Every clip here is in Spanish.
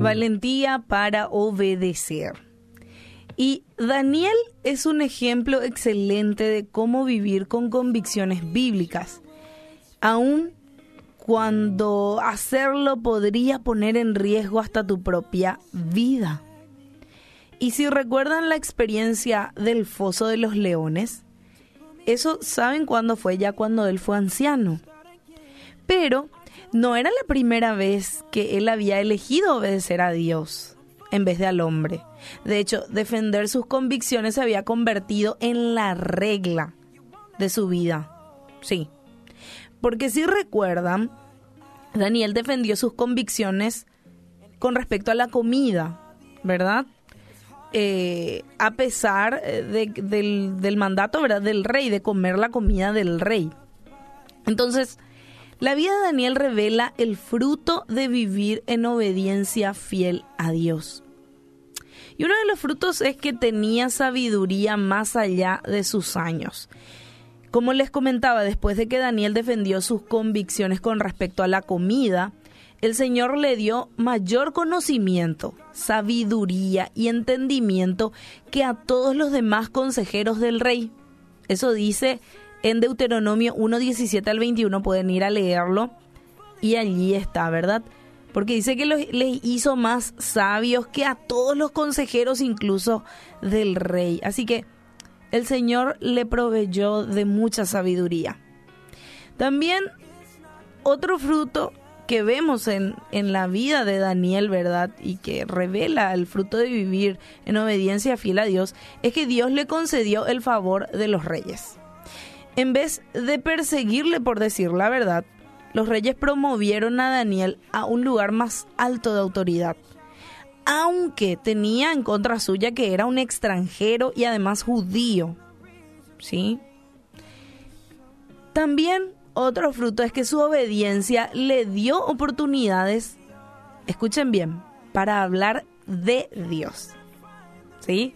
valentía para obedecer. Y Daniel es un ejemplo excelente de cómo vivir con convicciones bíblicas, aun cuando hacerlo podría poner en riesgo hasta tu propia vida. Y si recuerdan la experiencia del foso de los leones, eso saben cuándo fue, ya cuando él fue anciano. Pero no era la primera vez que él había elegido obedecer a Dios en vez de al hombre. De hecho, defender sus convicciones se había convertido en la regla de su vida. Sí. Porque si recuerdan, Daniel defendió sus convicciones con respecto a la comida, ¿verdad? Eh, a pesar eh, del, del mandato, ¿verdad? Del rey, de comer la comida del rey. Entonces, la vida de Daniel revela el fruto de vivir en obediencia fiel a Dios. Y uno de los frutos es que tenía sabiduría más allá de sus años. Como les comentaba, después de que Daniel defendió sus convicciones con respecto a la comida, el Señor le dio mayor conocimiento, sabiduría y entendimiento que a todos los demás consejeros del rey. Eso dice en Deuteronomio 1, 17 al 21 pueden ir a leerlo y allí está, ¿verdad? Porque dice que les hizo más sabios que a todos los consejeros, incluso del rey. Así que el Señor le proveyó de mucha sabiduría. También otro fruto que vemos en, en, la vida de Daniel, ¿verdad? Y que revela el fruto de vivir en obediencia fiel a Dios, es que Dios le concedió el favor de los reyes. En vez de perseguirle por decir la verdad, los reyes promovieron a Daniel a un lugar más alto de autoridad. Aunque tenía en contra suya que era un extranjero y además judío. ¿Sí? También otro fruto es que su obediencia le dio oportunidades, escuchen bien, para hablar de Dios. ¿Sí?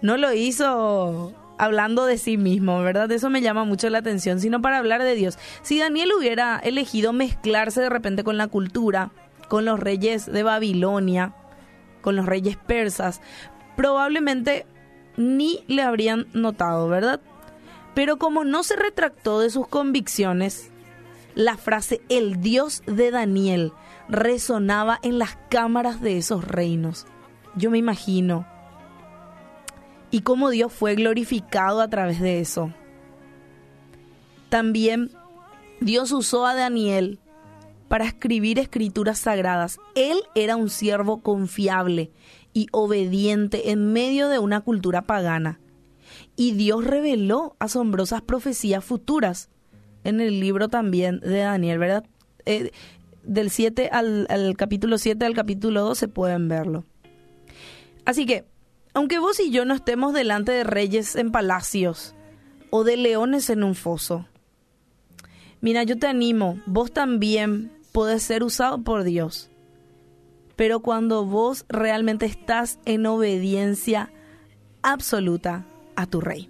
No lo hizo hablando de sí mismo, ¿verdad? Eso me llama mucho la atención, sino para hablar de Dios. Si Daniel hubiera elegido mezclarse de repente con la cultura, con los reyes de Babilonia, con los reyes persas, probablemente ni le habrían notado, ¿verdad? Pero como no se retractó de sus convicciones, la frase el Dios de Daniel resonaba en las cámaras de esos reinos. Yo me imagino y cómo Dios fue glorificado a través de eso. También Dios usó a Daniel para escribir escrituras sagradas. Él era un siervo confiable y obediente en medio de una cultura pagana. Y Dios reveló asombrosas profecías futuras en el libro también de Daniel, ¿verdad? Eh, del 7 al, al capítulo 7 al capítulo 12 pueden verlo. Así que aunque vos y yo no estemos delante de reyes en palacios o de leones en un foso, mira, yo te animo, vos también podés ser usado por Dios. Pero cuando vos realmente estás en obediencia absoluta a tu rey.